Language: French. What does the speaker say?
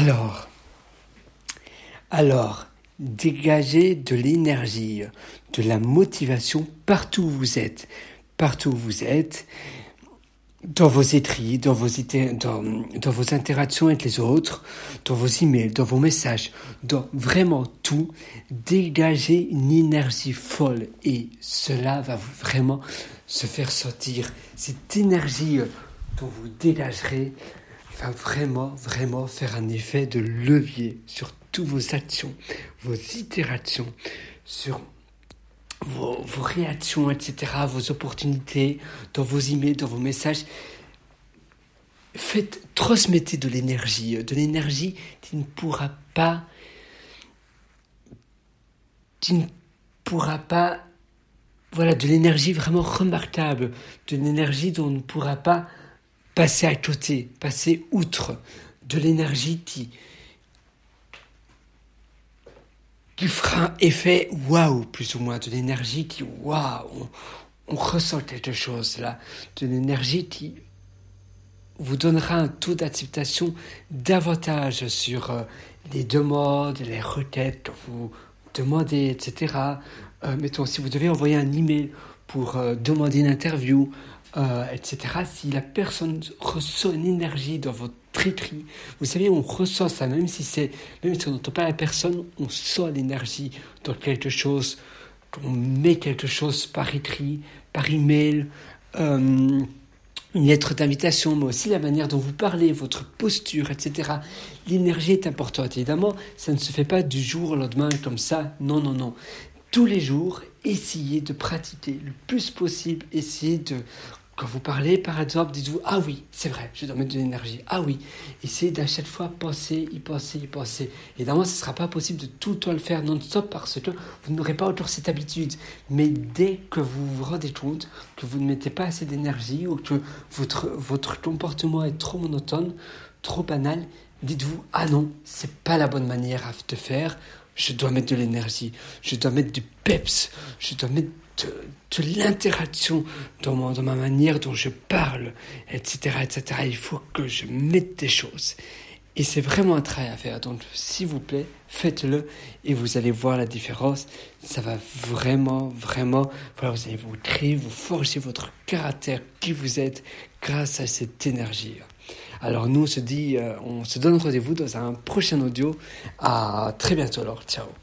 Alors, alors, dégagez de l'énergie, de la motivation partout où vous êtes. Partout où vous êtes, dans vos écrits, dans vos, dans, dans vos interactions avec les autres, dans vos emails, dans vos messages, dans vraiment tout, dégagez une énergie folle et cela va vraiment se faire sortir. Cette énergie dont vous dégagerez va vraiment, vraiment faire un effet de levier sur toutes vos actions, vos itérations, sur vos, réactions, etc., vos opportunités, dans vos emails, dans vos messages. Faites, transmettez de l'énergie, de l'énergie qui ne pourra pas, qui ne pourra pas, voilà, de l'énergie vraiment remarquable, de l'énergie dont on ne pourra pas passer à côté, passer outre, de l'énergie qui, qui fera un effet waouh, plus ou moins, de l'énergie qui waouh, on, ressent quelque chose là, de l'énergie qui vous donnera un taux d'acceptation davantage sur euh, les demandes, les requêtes que vous demandez, etc. Euh, mettons, si vous devez envoyer un email pour euh, demander une interview, etc., si la personne ressent une énergie dans votre tri Vous savez, on ressent ça, même si c'est, même si on n'entend pas la personne, on sent l'énergie dans quelque chose. On met quelque chose par écrit, par email, euh, une lettre d'invitation, mais aussi la manière dont vous parlez, votre posture, etc. L'énergie est importante. Évidemment, ça ne se fait pas du jour au lendemain comme ça. Non, non, non. Tous les jours, essayez de pratiquer le plus possible, essayez de quand vous parlez, par exemple, dites-vous Ah oui, c'est vrai, je dois mettre de l'énergie. Ah oui, essayez d'à chaque fois penser, y penser, y penser. Évidemment, ce ne sera pas possible de tout le le faire non-stop parce que vous n'aurez pas autour cette habitude. Mais dès que vous vous rendez compte que vous ne mettez pas assez d'énergie ou que votre, comportement est trop monotone, trop banal, dites-vous Ah non, c'est pas la bonne manière de faire. Je dois mettre de l'énergie, je dois mettre du peps, je dois mettre de, l'interaction dans, ma manière dont je parle, etc., etc. Il faut que je mette des choses. Et c'est vraiment un travail à faire. Donc, s'il vous plaît, faites-le et vous allez voir la différence. Ça va vraiment, vraiment, voilà, vous allez vous créer, vous forger votre caractère, qui vous êtes, grâce à cette énergie. Alors, nous, on se dit, euh, on se donne rendez-vous dans un prochain audio. À très bientôt. Alors, ciao.